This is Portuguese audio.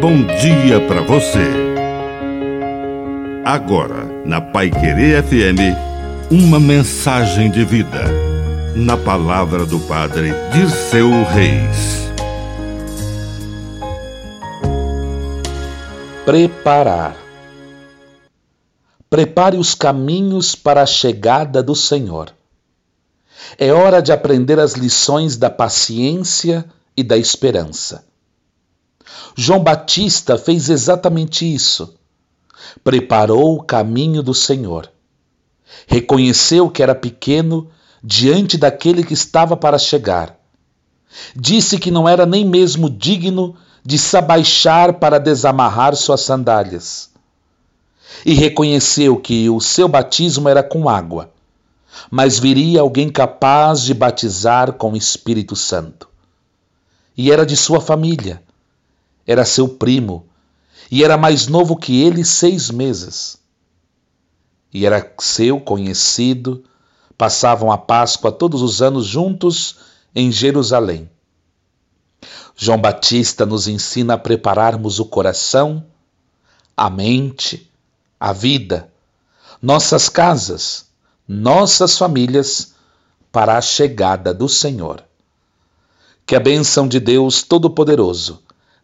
bom dia para você. Agora, na Pai Querer FM, uma mensagem de vida. Na palavra do Padre Dirceu Reis. Preparar. Prepare os caminhos para a chegada do Senhor. É hora de aprender as lições da paciência e da esperança. João Batista fez exatamente isso. Preparou o caminho do Senhor. Reconheceu que era pequeno diante daquele que estava para chegar. Disse que não era nem mesmo digno de se abaixar para desamarrar suas sandálias. E reconheceu que o seu batismo era com água, mas viria alguém capaz de batizar com o Espírito Santo. E era de sua família era seu primo e era mais novo que ele seis meses. E era seu conhecido, passavam a Páscoa todos os anos juntos em Jerusalém. João Batista nos ensina a prepararmos o coração, a mente, a vida, nossas casas, nossas famílias para a chegada do Senhor. Que a bênção de Deus Todo-Poderoso